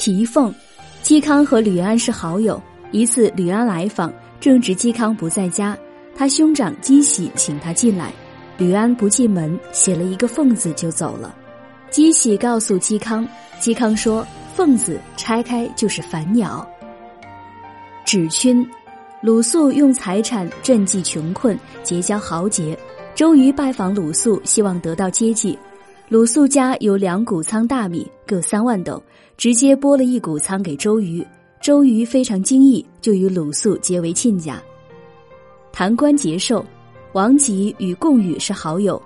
题凤，嵇康和吕安是好友。一次吕安来访，正值嵇康不在家，他兄长嵇喜请他进来，吕安不进门，写了一个“凤”字就走了。嵇喜告诉嵇康，嵇康说：“凤字拆开就是凡鸟。”指勋，鲁肃用财产赈济穷困，结交豪杰。周瑜拜访鲁肃，希望得到接济。鲁肃家有两谷仓大米，各三万斗，直接拨了一谷仓给周瑜。周瑜非常惊异，就与鲁肃结为亲家。谈官结寿，王吉与贡禹是好友，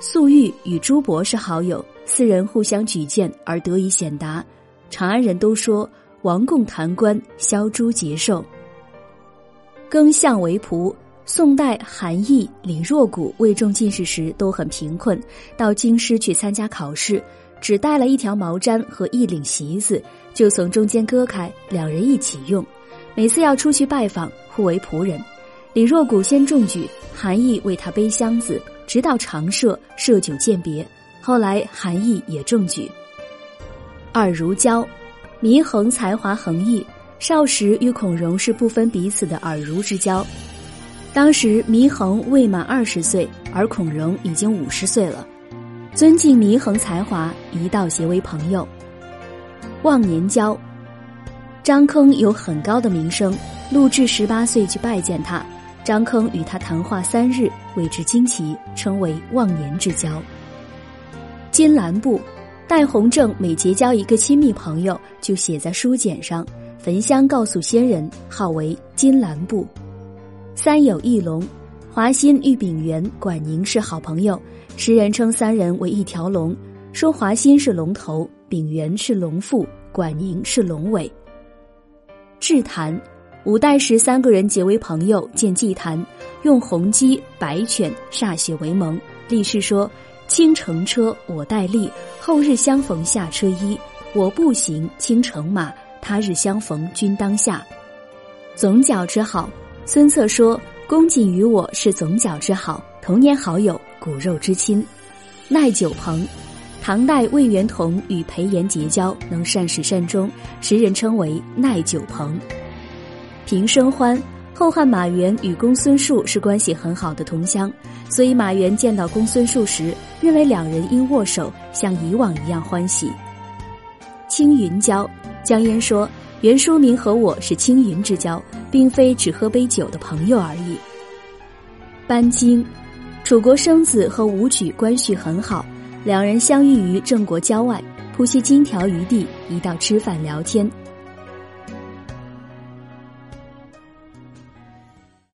粟裕与朱伯是好友，四人互相举荐而得以显达。长安人都说王贡谈官，萧朱结寿。更相为仆。宋代韩毅、李若谷未中进士时都很贫困，到京师去参加考试，只带了一条毛毡和一领席子，就从中间割开，两人一起用。每次要出去拜访，互为仆人。李若谷先中举，韩毅为他背箱子，直到长社设酒饯别。后来韩毅也中举。二如胶，祢衡才华横溢，少时与孔融是不分彼此的耳濡之交。当时祢衡未满二十岁，而孔融已经五十岁了，尊敬祢衡才华，一道结为朋友。忘年交，张铿有很高的名声，陆贽十八岁去拜见他，张铿与他谈话三日，为之惊奇，称为忘年之交。金兰部，戴弘正每结交一个亲密朋友，就写在书简上，焚香告诉先人，号为金兰部。三有一龙，华歆与丙元、管宁是好朋友，时人称三人为一条龙，说华歆是龙头，炳元是龙腹，管宁是龙尾。智谈，五代时三个人结为朋友，见祭坛，用红鸡、白犬歃血为盟，立誓说：卿乘车，我带笠，后日相逢下车衣；我步行，青城马，他日相逢君当下。总角之好。孙策说：“公瑾与我是总角之好，童年好友，骨肉之亲。”耐久朋，唐代魏元同与裴炎结交，能善始善终，时人称为耐久朋。平生欢，后汉马援与公孙述是关系很好的同乡，所以马援见到公孙述时，认为两人应握手，像以往一样欢喜。青云交，江淹说。袁书明和我是青云之交，并非只喝杯酒的朋友而已。班经，楚国生子和武举关系很好，两人相遇于郑国郊外，铺些金条余地，一道吃饭聊天。